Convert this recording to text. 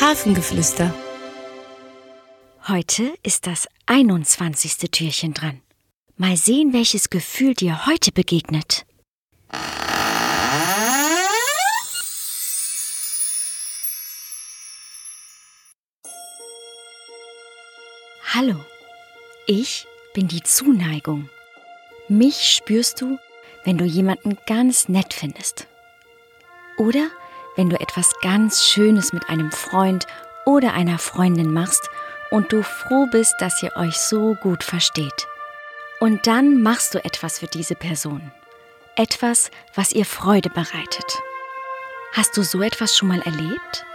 Hafengeflüster. Heute ist das 21. Türchen dran. Mal sehen, welches Gefühl dir heute begegnet. Hallo, ich bin die Zuneigung. Mich spürst du, wenn du jemanden ganz nett findest. Oder wenn du etwas ganz Schönes mit einem Freund oder einer Freundin machst und du froh bist, dass ihr euch so gut versteht. Und dann machst du etwas für diese Person. Etwas, was ihr Freude bereitet. Hast du so etwas schon mal erlebt?